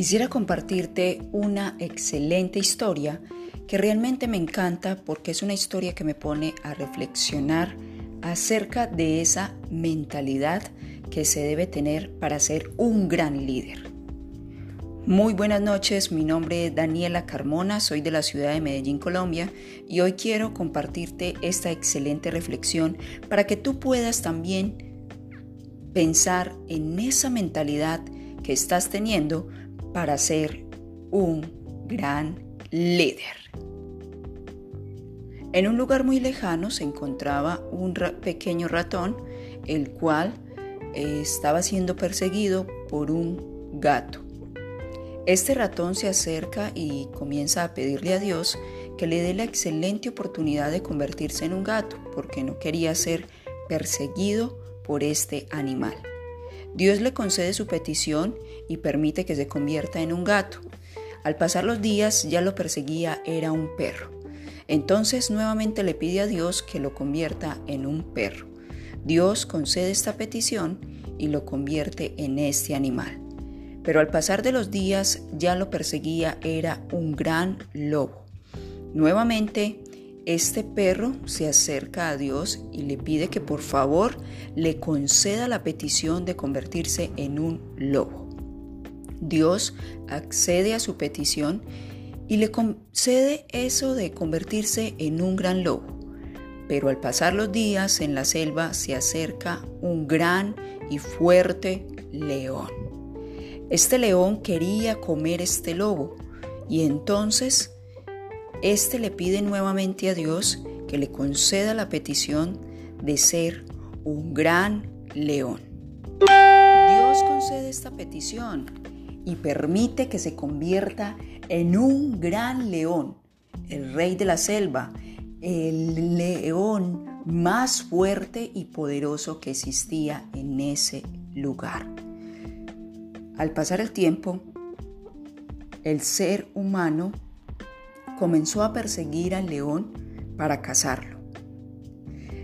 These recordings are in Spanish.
Quisiera compartirte una excelente historia que realmente me encanta porque es una historia que me pone a reflexionar acerca de esa mentalidad que se debe tener para ser un gran líder. Muy buenas noches, mi nombre es Daniela Carmona, soy de la ciudad de Medellín, Colombia, y hoy quiero compartirte esta excelente reflexión para que tú puedas también pensar en esa mentalidad que estás teniendo para ser un gran líder. En un lugar muy lejano se encontraba un pequeño ratón, el cual eh, estaba siendo perseguido por un gato. Este ratón se acerca y comienza a pedirle a Dios que le dé la excelente oportunidad de convertirse en un gato, porque no quería ser perseguido por este animal. Dios le concede su petición y permite que se convierta en un gato. Al pasar los días ya lo perseguía era un perro. Entonces nuevamente le pide a Dios que lo convierta en un perro. Dios concede esta petición y lo convierte en este animal. Pero al pasar de los días ya lo perseguía era un gran lobo. Nuevamente este perro se acerca a Dios y le pide que por favor le conceda la petición de convertirse en un lobo. Dios accede a su petición y le concede eso de convertirse en un gran lobo. Pero al pasar los días en la selva se acerca un gran y fuerte león. Este león quería comer este lobo y entonces este le pide nuevamente a Dios que le conceda la petición de ser un gran león. Dios concede esta petición y permite que se convierta en un gran león, el rey de la selva, el león más fuerte y poderoso que existía en ese lugar. Al pasar el tiempo, el ser humano comenzó a perseguir al león para cazarlo.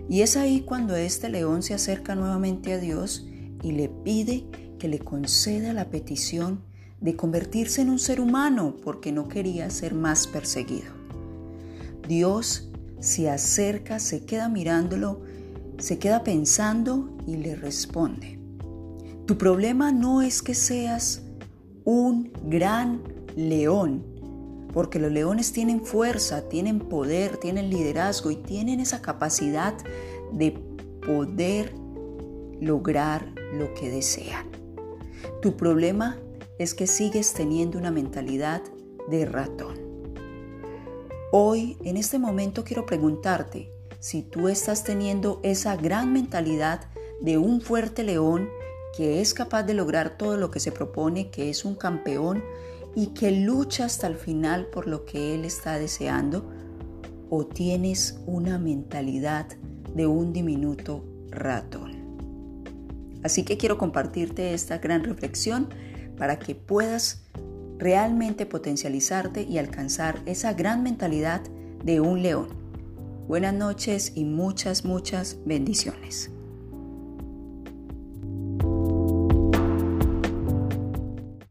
Y es ahí cuando este león se acerca nuevamente a Dios y le pide que le conceda la petición de convertirse en un ser humano porque no quería ser más perseguido. Dios se acerca, se queda mirándolo, se queda pensando y le responde, tu problema no es que seas un gran león, porque los leones tienen fuerza, tienen poder, tienen liderazgo y tienen esa capacidad de poder lograr lo que desean. Tu problema es que sigues teniendo una mentalidad de ratón. Hoy, en este momento, quiero preguntarte si tú estás teniendo esa gran mentalidad de un fuerte león que es capaz de lograr todo lo que se propone, que es un campeón y que lucha hasta el final por lo que Él está deseando? ¿O tienes una mentalidad de un diminuto ratón? Así que quiero compartirte esta gran reflexión para que puedas realmente potencializarte y alcanzar esa gran mentalidad de un león. Buenas noches y muchas, muchas bendiciones.